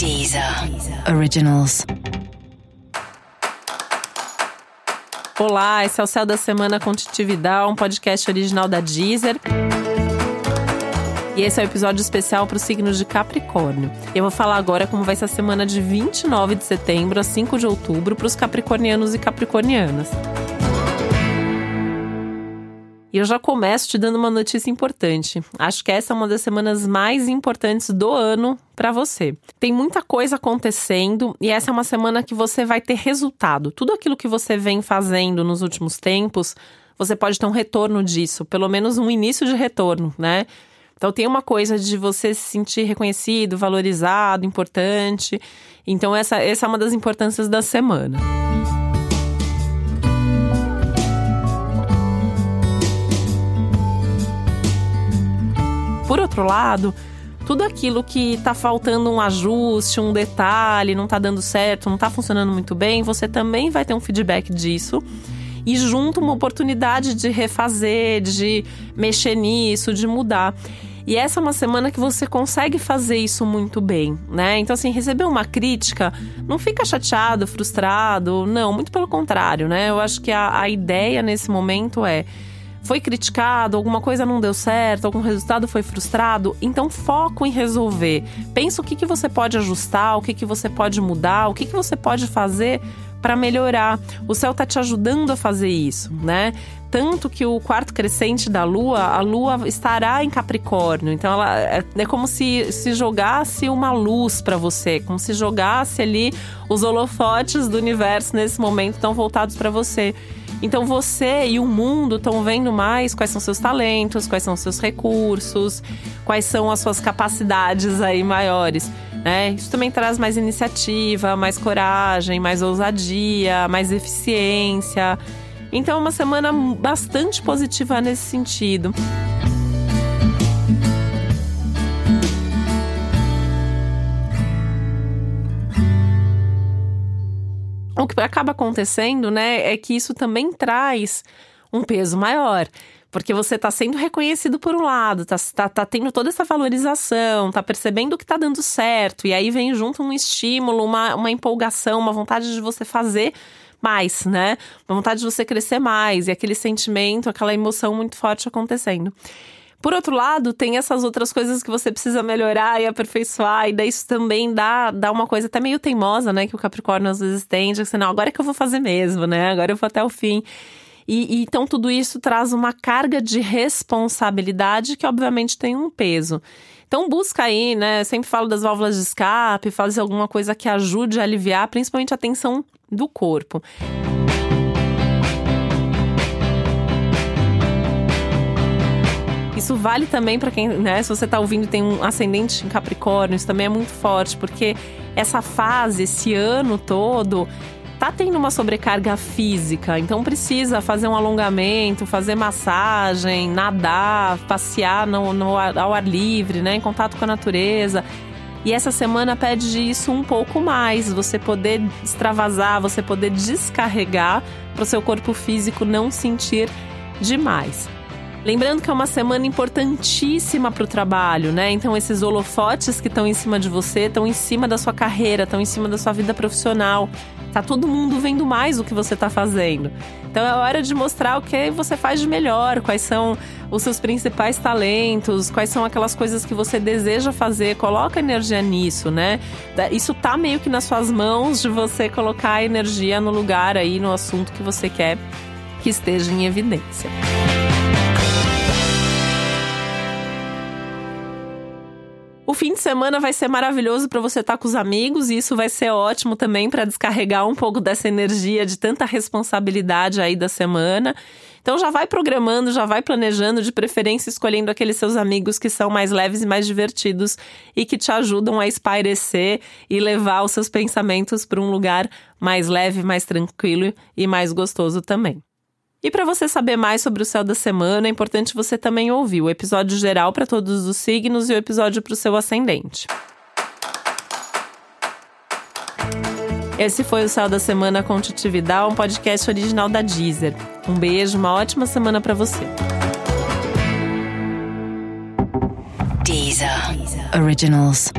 Deezer Originals. Olá, esse é o Céu da Semana com um podcast original da Deezer. E esse é o um episódio especial para os signos de Capricórnio. Eu vou falar agora como vai ser a semana de 29 de setembro a 5 de outubro para os capricornianos e capricornianas. E eu já começo te dando uma notícia importante. Acho que essa é uma das semanas mais importantes do ano para você. Tem muita coisa acontecendo e essa é uma semana que você vai ter resultado. Tudo aquilo que você vem fazendo nos últimos tempos, você pode ter um retorno disso, pelo menos um início de retorno, né? Então tem uma coisa de você se sentir reconhecido, valorizado, importante. Então essa, essa é uma das importâncias da semana. Por outro lado, tudo aquilo que está faltando um ajuste, um detalhe, não está dando certo, não está funcionando muito bem, você também vai ter um feedback disso. E junto uma oportunidade de refazer, de mexer nisso, de mudar. E essa é uma semana que você consegue fazer isso muito bem, né? Então, assim, receber uma crítica, não fica chateado, frustrado, não, muito pelo contrário, né? Eu acho que a, a ideia nesse momento é foi criticado, alguma coisa não deu certo, algum resultado foi frustrado, então foco em resolver. Pensa o que, que você pode ajustar, o que, que você pode mudar, o que, que você pode fazer para melhorar. O céu está te ajudando a fazer isso, né? Tanto que o quarto crescente da Lua, a Lua estará em Capricórnio. Então ela é, é como se se jogasse uma luz para você, como se jogasse ali os holofotes do universo nesse momento estão voltados para você. Então você e o mundo estão vendo mais quais são seus talentos, quais são seus recursos, quais são as suas capacidades aí maiores. Né? Isso também traz mais iniciativa, mais coragem, mais ousadia, mais eficiência. Então é uma semana bastante positiva nesse sentido. O que acaba acontecendo, né, é que isso também traz um peso maior. Porque você está sendo reconhecido por um lado, está tá, tá tendo toda essa valorização, está percebendo que está dando certo, e aí vem junto um estímulo, uma, uma empolgação, uma vontade de você fazer mais, né? Uma vontade de você crescer mais, e aquele sentimento, aquela emoção muito forte acontecendo. Por outro lado, tem essas outras coisas que você precisa melhorar e aperfeiçoar, e daí isso também dá, dá uma coisa até meio teimosa, né? Que o Capricórnio às vezes tem, de assim, não, agora é que eu vou fazer mesmo, né? Agora eu vou até o fim. E, e, então tudo isso traz uma carga de responsabilidade que obviamente tem um peso. Então busca aí, né? Sempre falo das válvulas de escape, fazer alguma coisa que ajude a aliviar, principalmente a tensão do corpo. Isso vale também para quem, né, se você está ouvindo tem um ascendente em Capricórnio, isso também é muito forte, porque essa fase, esse ano todo, tá tendo uma sobrecarga física, então precisa fazer um alongamento, fazer massagem, nadar, passear no, no ao ar livre, né, em contato com a natureza. E essa semana pede isso um pouco mais, você poder extravasar, você poder descarregar para o seu corpo físico não sentir demais. Lembrando que é uma semana importantíssima para o trabalho, né? Então, esses holofotes que estão em cima de você estão em cima da sua carreira, estão em cima da sua vida profissional. Tá todo mundo vendo mais o que você está fazendo. Então, é hora de mostrar o que você faz de melhor, quais são os seus principais talentos, quais são aquelas coisas que você deseja fazer. Coloca energia nisso, né? Isso tá meio que nas suas mãos de você colocar a energia no lugar aí, no assunto que você quer que esteja em evidência. O fim de semana vai ser maravilhoso para você estar tá com os amigos e isso vai ser ótimo também para descarregar um pouco dessa energia de tanta responsabilidade aí da semana. Então já vai programando, já vai planejando, de preferência escolhendo aqueles seus amigos que são mais leves e mais divertidos e que te ajudam a espairecer e levar os seus pensamentos para um lugar mais leve, mais tranquilo e mais gostoso também. E para você saber mais sobre o céu da semana, é importante você também ouvir o episódio geral para todos os signos e o episódio para o seu ascendente. Esse foi o Céu da Semana com Titi Vidal, um podcast original da Deezer. Um beijo, uma ótima semana para você. Deezer. Originals.